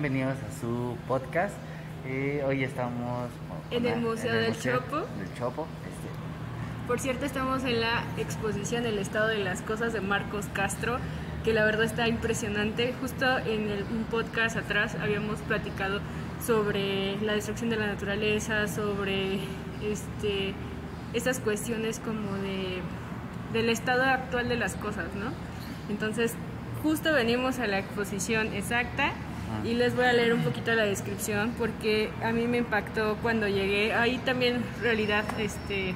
bienvenidos a su podcast. Eh, hoy estamos En el Museo del Chopo. Del Chopo. este, Por cierto, estamos en la exposición El estado de las cosas de Marcos Castro, que la verdad está impresionante. Justo en el- un podcast atrás habíamos platicado sobre la destrucción de la naturaleza, sobre este, estas cuestiones como de, del estado actual de las cosas, ¿no? Entonces, justo venimos a la exposición exacta y les voy a leer un poquito la descripción porque a mí me impactó cuando llegué. Hay también realidad este,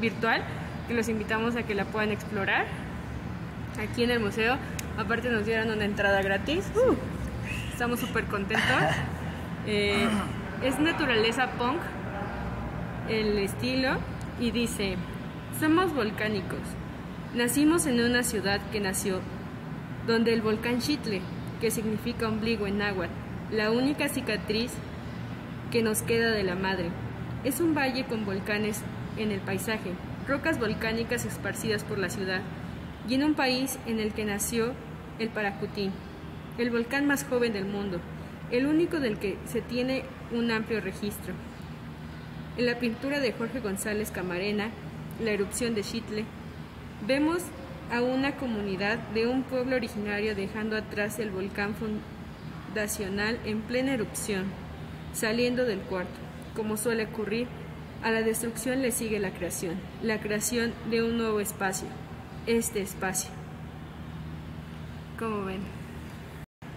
virtual que los invitamos a que la puedan explorar aquí en el museo. Aparte nos dieron una entrada gratis. Uh, estamos súper contentos. Eh, es naturaleza punk el estilo y dice, somos volcánicos. Nacimos en una ciudad que nació donde el volcán Xitle, que significa ombligo en náhuatl, la única cicatriz que nos queda de la madre. Es un valle con volcanes en el paisaje, rocas volcánicas esparcidas por la ciudad, y en un país en el que nació el Paracutín, el volcán más joven del mundo, el único del que se tiene un amplio registro. En la pintura de Jorge González Camarena, La erupción de Xitle, vemos a una comunidad de un pueblo originario dejando atrás el volcán fundacional en plena erupción, saliendo del cuarto. Como suele ocurrir, a la destrucción le sigue la creación, la creación de un nuevo espacio, este espacio. ¿Cómo ven?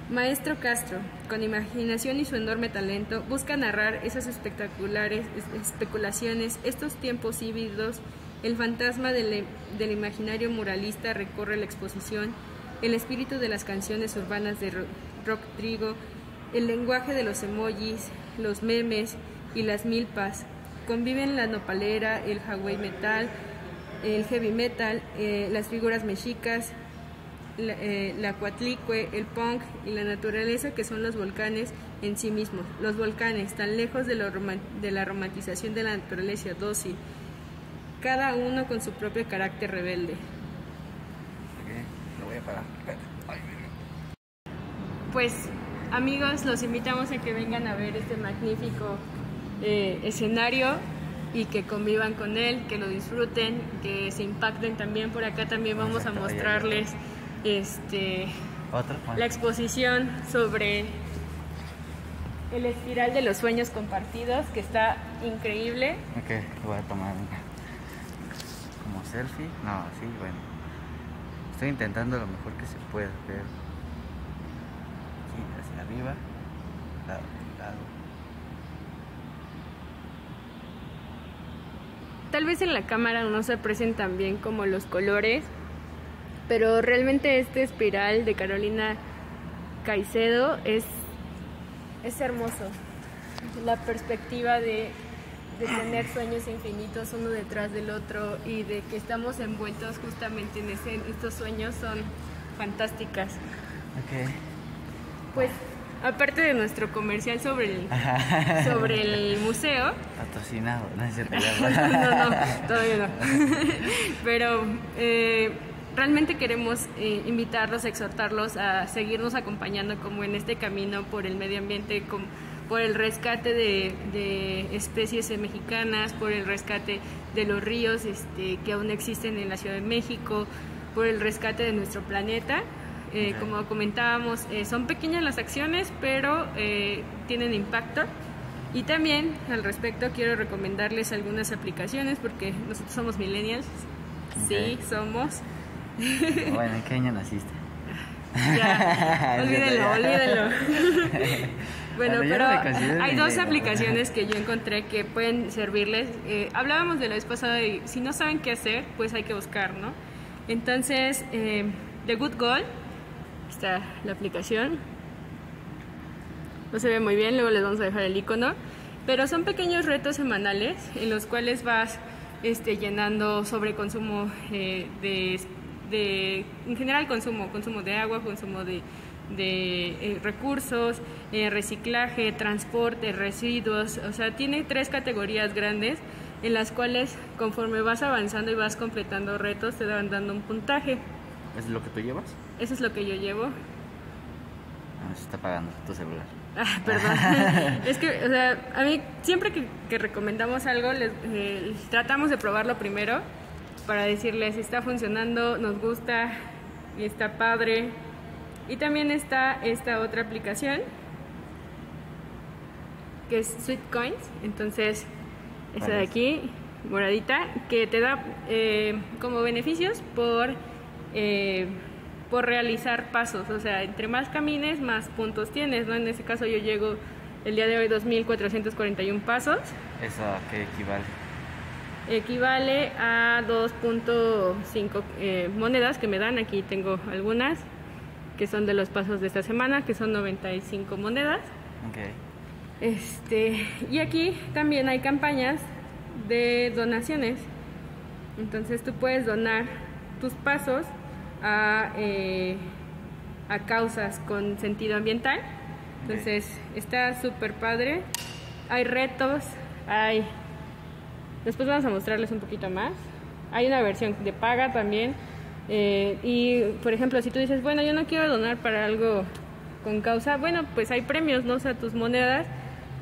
Maestro Castro, con imaginación y su enorme talento, busca narrar esas espectaculares es- especulaciones, estos tiempos híbridos. El fantasma del, imaginario muralista recorre la exposición, el espíritu de las canciones urbanas de Ro- Rock Trigo, el lenguaje de los emojis, los memes y las milpas. Conviven la nopalera, el Hawaii metal, el heavy metal, eh, las figuras mexicas, la, eh, cuatlicue, el punk y la naturaleza que son los volcanes en sí mismos. Los volcanes, tan lejos de, de la romantización de la naturaleza dócil, cada uno con su propio carácter rebelde. ok, Lo voy a parar. Pues amigos, los invitamos a que vengan a ver este magnífico eh, escenario y que convivan con él, que lo disfruten, que se impacten también. Por acá también vamos a mostrarles este, la exposición sobre el espiral de los sueños compartidos, que está increíble. Ok, voy a tomar una. Selfie. No, sí, bueno. Estoy intentando lo mejor que se pueda, pero. Sí, hacia arriba. Lado, lado. Tal vez en la cámara no se aprecian tan bien como los colores, pero realmente este espiral de Carolina Caicedo es, es hermoso. La perspectiva de, de tener sueños infinitos uno detrás del otro y de que estamos envueltos justamente en, ese- estos sueños son fantásticas. Ok. Pues aparte de nuestro comercial sobre el, sobre el museo, Patrocinado, no es cierto. no, no, no, todavía no. Pero eh, realmente queremos eh, invitarlos, exhortarlos a seguirnos acompañando como en este camino por el medio ambiente, por el rescate de, de especies mexicanas, por el rescate de los ríos este, que aún existen en la Ciudad de México, por el rescate de nuestro planeta. Eh. Como comentábamos, eh, son pequeñas las acciones, pero eh, tienen impacto. Y también al respecto quiero recomendarles algunas aplicaciones porque nosotros somos millennials. Sí, Ok. somos. Bueno, ¿en qué año naciste? Ya, olvídenlo, olvídenlo. Bueno, pero hay dos aplicaciones que yo encontré que pueden servirles. Eh, hablábamos de la vez pasada y si no saben qué hacer, pues hay que buscar, ¿no? Entonces, eh, The Good Goal, está la aplicación. No se ve muy bien, luego les vamos a dejar el icono. Pero son pequeños retos semanales en los cuales vas este, llenando sobre consumo eh, de, de, en general consumo, consumo de agua, consumo de, de eh, recursos, eh, reciclaje, transporte, residuos. O sea, tiene tres categorías grandes en las cuales conforme vas avanzando y vas completando retos te van dando un puntaje. ¿Es lo que tú llevas? Eso es lo que yo llevo. Ah, se está apagando tu celular. Ah, perdón. es que, o sea, a mí siempre que, que recomendamos algo, les, eh, tratamos de probarlo primero para decirles si está funcionando, nos gusta y está padre. Y también está esta otra aplicación que es Sweet Coins. Entonces, esta de aquí, moradita, que te da eh, como beneficios por, eh, por realizar pasos. O sea, entre más camines, más puntos tienes. ¿no? En este caso, yo llego el día de hoy 2.441 pasos. ¿Eso a qué equivale? Equivale a 2.5 eh, monedas que me dan. Aquí tengo algunas que son de los pasos de esta semana, que son 95 monedas. Okay. Este, y aquí también hay campañas de donaciones. Entonces tú puedes donar tus pasos a, eh, a causas con sentido ambiental. Entonces está súper padre. Hay retos, hay... Después vamos a mostrarles un poquito más. Hay una versión de paga también. Eh, y por ejemplo, si tú dices, bueno, yo no quiero donar para algo con causa, bueno, pues hay premios, ¿no? O sea, tus monedas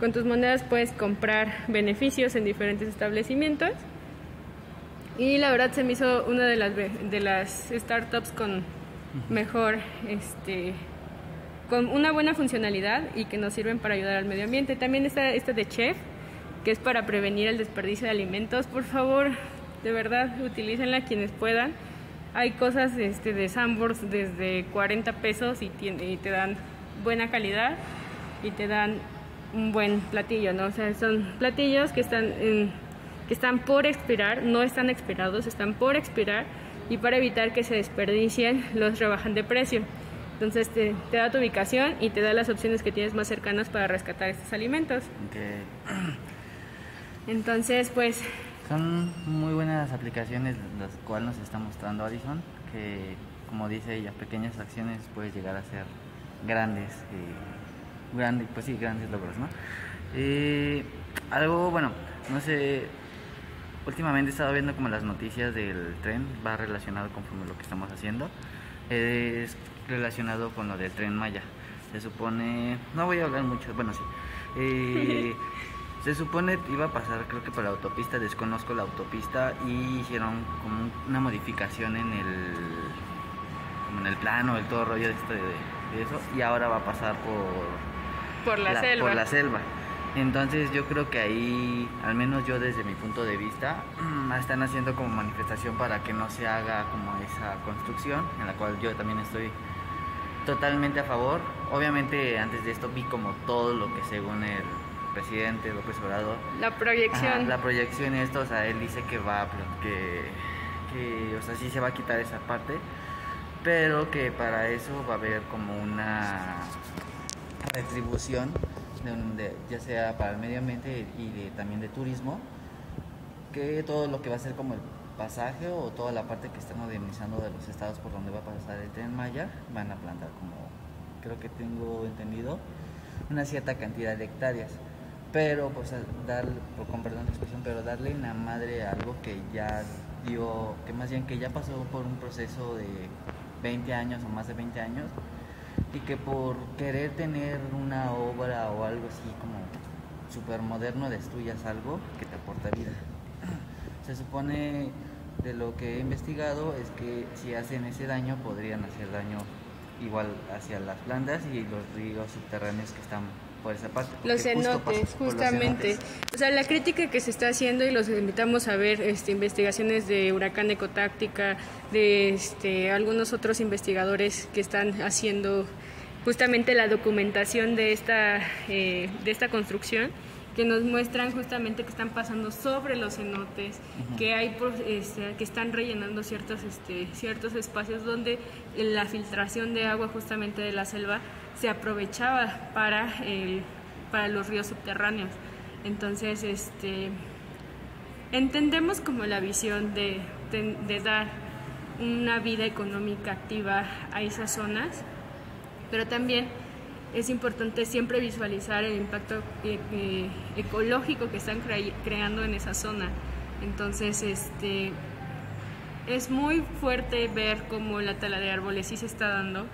con tus monedas puedes comprar beneficios en diferentes establecimientos. Y la verdad se me hizo una de las, de las startups con mejor, este, con una buena funcionalidad y que nos sirven para ayudar al medio ambiente. También está esta de Chef, que es para prevenir el desperdicio de alimentos. Por favor, de verdad, utilícenla quienes puedan. Hay cosas este, de Sambors desde 40 pesos y, y te dan buena calidad y te dan un buen platillo, ¿no? O sea, son platillos que están, en, que están por expirar, no están expirados, están por expirar y para evitar que se desperdicien los rebajan de precio. Entonces te, te, da tu ubicación y te da las opciones que tienes más cercanas para rescatar estos alimentos. Okay. Entonces, pues... Son muy buenas aplicaciones las cuales nos está mostrando Addison, que como dice ella, pequeñas acciones pueden llegar a ser grandes. Eh, grandes, pues sí, grandes logros, ¿no? Eh, algo, bueno, no sé, últimamente he estado viendo como las noticias del tren, va relacionado con lo que estamos haciendo, es relacionado con lo del tren Maya. Se supone, no voy a hablar mucho, bueno, sí. Se supone iba a pasar, creo que por la autopista, desconozco la autopista y hicieron como una modificación en el, como en el plano, el todo rollo de, esto, de eso, y ahora va a pasar por por la, selva. Por la selva. Entonces yo creo que ahí, al menos yo desde mi punto de vista, están haciendo como manifestación para que no se haga como esa construcción, en la cual yo también estoy totalmente a favor. Obviamente antes de esto vi como todo lo que según el presidente López Obrador... La proyección. la proyección esto, o sea, él dice que va, que, que, o sea, sí se va a quitar esa parte, pero que para eso va a haber como una retribución, de, ya sea para el medio ambiente y también de turismo, que todo lo que va a ser como el pasaje o toda la parte que están modernizando de los estados por donde va a pasar el tren Maya, van a plantar como, creo que tengo entendido, una cierta cantidad de hectáreas. Pero, pues, dar, con perdón la expresión, pero darle una madre a algo que ya dio, que más bien que ya pasó por un proceso de 20 años o más de 20 años, y que por querer tener una obra o algo así como súper moderno destruyas algo que te aporta vida. Se supone de lo que he investigado es que si hacen ese daño podrían hacer daño igual hacia las plantas y los ríos subterráneos que están por esa parte. Los cenotes, justamente. O sea, la crítica que se está haciendo y los invitamos a ver este, investigaciones de huracán ecotáctica, de este, algunos otros investigadores que están haciendo justamente la documentación de esta, eh, de esta construcción que nos muestran justamente que están pasando sobre los cenotes, que hay este, que están rellenando ciertos este, ciertos espacios donde la filtración de agua justamente de la selva se aprovechaba para para los ríos subterráneos. Entonces, este entendemos como la visión de, de dar una vida económica activa a esas zonas pero también es importante siempre visualizar el impacto eh, eh, ecológico que están creando en esa zona. Entonces, este, es muy fuerte ver cómo la tala de árboles sí se está dando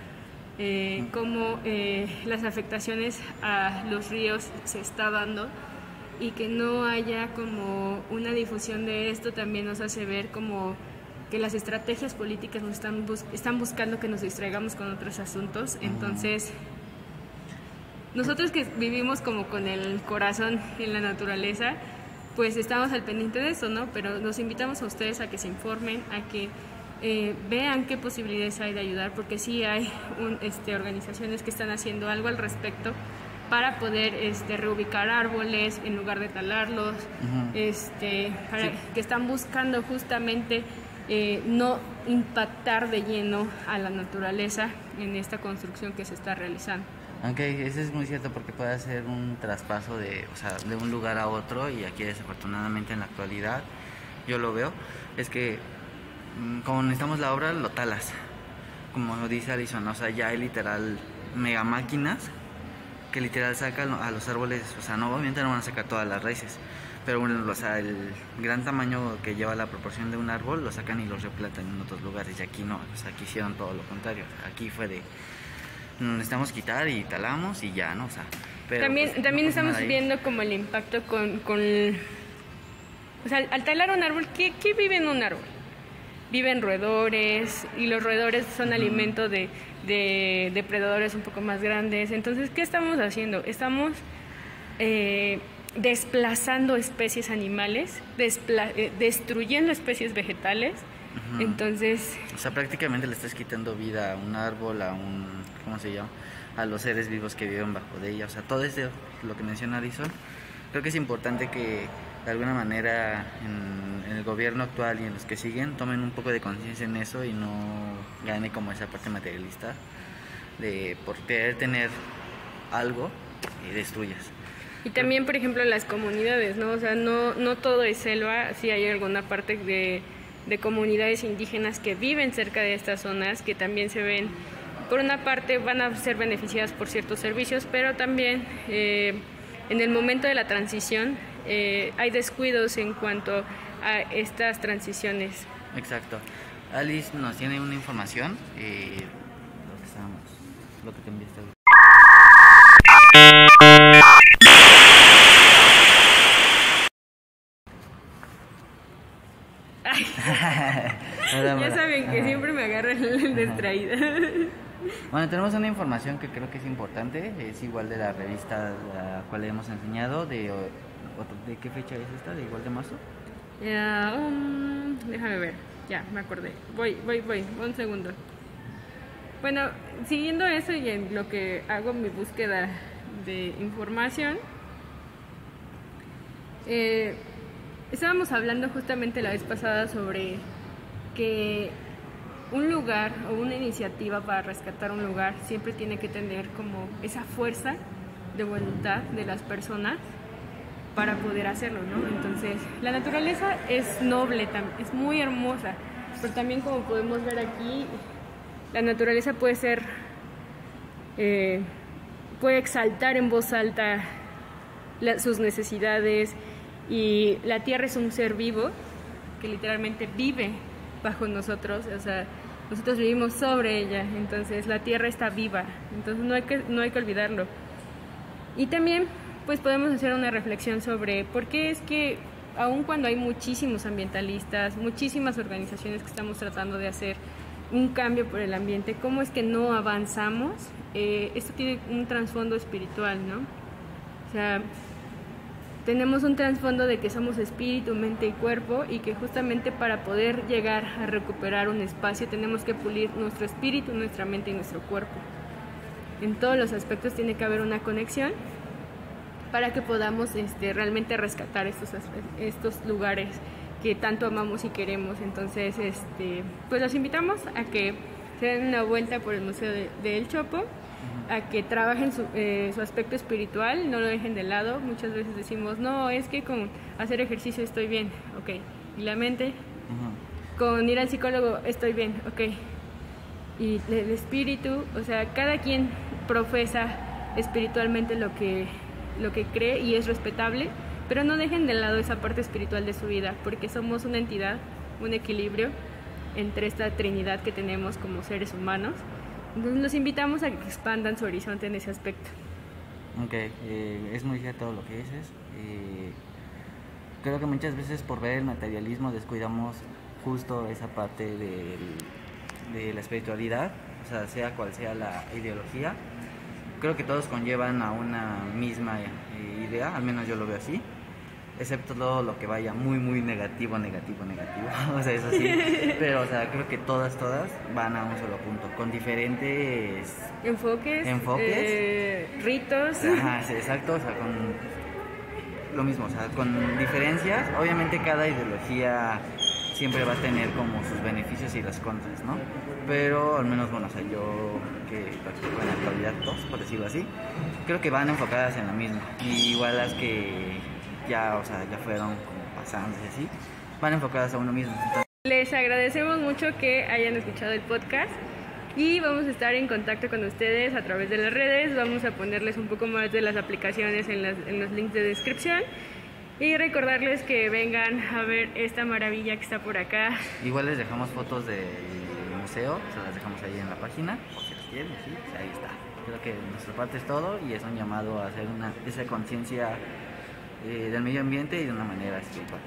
eh, cómo eh, las afectaciones a los ríos se está dando y que no haya como una difusión de esto también nos hace ver como que las estrategias políticas nos están, están buscando que nos distraigamos con otros asuntos. Entonces, nosotros que vivimos como con el corazón en la naturaleza, pues estamos al pendiente de eso, ¿no? Pero nos invitamos a ustedes a que se informen, a que eh, vean qué posibilidades hay de ayudar, porque sí hay este, organizaciones que están haciendo algo al respecto para poder este, reubicar árboles en lugar de talarlos, este, que están buscando justamente eh, no impactar de lleno a la naturaleza en esta construcción que se está realizando. Aunque eso es muy cierto porque puede ser un traspaso de, o sea, de un lugar a otro y aquí desafortunadamente en la actualidad yo lo veo, es que mm, como necesitamos la obra lo talas, como dice Alison, o sea, ya hay literal mega máquinas que literal sacan a los árboles, o sea, no, obviamente no van a sacar todas las raíces, pero bueno, o sea, el gran tamaño que lleva la proporción de un árbol lo sacan y los replantan en otros lugares y aquí no, o sea, aquí hicieron todo lo contrario, aquí fue de necesitamos quitar y talamos y ya, ¿no? O sea, pero también pues, también estamos viendo como el impacto con, con o sea, al talar un árbol, ¿qué, ¿qué, vive en un árbol? Viven roedores y los roedores son alimento de, de, depredadores un poco más grandes. Entonces, ¿qué estamos haciendo? Estamos eh, desplazando especies animales, eh, destruyendo especies vegetales. Entonces... O sea, prácticamente le estás quitando vida a un árbol, a un... ¿Cómo se llama? A los seres vivos que viven bajo de ella. O sea, todo eso, lo que menciona Addison, creo que es importante que de alguna manera en, el gobierno actual y en los que siguen tomen un poco de conciencia en eso y no gane como esa parte materialista de por querer tener algo y destruyas. Y también, por ejemplo, las comunidades, ¿no? O sea, no, no todo es selva, sí hay alguna parte de, de comunidades indígenas que viven cerca de estas zonas, que también se ven, por una parte, van a ser beneficiadas por ciertos servicios, pero también eh, en el momento de la transición eh, hay descuidos en cuanto a estas transiciones. Exacto. Alice nos tiene una información, eh, lo, que estamos, lo que te enviaste. ya saben que siempre me agarran distraída. Bueno, tenemos una información que creo que es importante, es igual de la revista la cual hemos enseñado, de, ¿de qué fecha es esta? ¿De igual de marzo? Um, déjame ver, ya, me acordé. Voy, voy, voy, un segundo. Bueno, siguiendo eso y en lo que hago mi búsqueda de información, eh, estábamos hablando justamente la vez pasada sobre que un lugar o una iniciativa para rescatar un lugar siempre tiene que tener como esa fuerza de voluntad de las personas para poder hacerlo, ¿no? Entonces, la naturaleza es noble, es muy hermosa, pero también como podemos ver aquí, la naturaleza puede ser, eh, puede exaltar en voz alta sus necesidades y la tierra es un ser vivo que literalmente vive bajo nosotros, o sea, nosotros vivimos sobre ella, entonces la tierra está viva, entonces no hay que, no hay que olvidarlo. Y también pues podemos hacer una reflexión sobre por qué es que aun cuando hay muchísimos ambientalistas, muchísimas organizaciones que estamos tratando de hacer un cambio por el ambiente, cómo es que no avanzamos, eh, esto tiene un trasfondo espiritual, ¿no? O sea, tenemos un trasfondo de que somos espíritu, mente y cuerpo y que justamente para poder llegar a recuperar un espacio tenemos que pulir nuestro espíritu, nuestra mente y nuestro cuerpo. En todos los aspectos tiene que haber una conexión para que podamos este, realmente rescatar estos, estos lugares que tanto amamos y queremos. Entonces, este, pues los invitamos a que se den una vuelta por el Museo de, de El Chopo a que trabajen su, eh, su, aspecto espiritual, no lo dejen de lado. Muchas veces decimos, no, es que con hacer ejercicio estoy bien, ok. ¿Y la mente? Con ir al psicólogo estoy bien, ok. Y el espíritu, o sea, cada quien profesa espiritualmente lo que, lo que cree y es respetable, pero no dejen de lado esa parte espiritual de su vida, porque somos una entidad, un equilibrio entre esta trinidad que tenemos como seres humanos los invitamos a que expandan su horizonte en ese aspecto. Ok, eh, es muy cierto lo que dices. Eh, creo que muchas veces por ver el materialismo descuidamos justo esa parte de la espiritualidad, o sea, sea cual sea la ideología. Creo que todos conllevan a una misma eh, idea, al menos yo lo veo así, excepto todo lo que vaya muy, muy negativo, negativo, negativo, o sea, eso sí, pero, o sea, creo que todas, todas van a un solo punto, con diferentes Enfoques, Enfoques. eh, ritos. Ajá, sí, exacto, o sea, con lo mismo, o sea, con diferencias. Obviamente cada ideología siempre va a tener como sus beneficios y las contras, ¿no? Pero al menos, bueno, o sea, yo que practico en la actualidad dos, por decirlo así, creo que van enfocadas en lo mismo. Y igual las que ya, o sea, ya fueron como pasando y así, van enfocadas a uno mismo. Entonces, Les agradecemos mucho que hayan escuchado el podcast y vamos a estar en contacto con ustedes a través de las redes. Vamos a ponerles un poco más de las aplicaciones en, las- en los links de descripción y recordarles que vengan a ver esta maravilla que está por acá. igual les dejamos fotos del museo, se las dejamos ahí en la página, por si las quieren, sí, ahí está. Creo que de nuestra parte es todo y es un llamado a hacer una, esa conciencia eh, del medio ambiente y de una manera espiritual.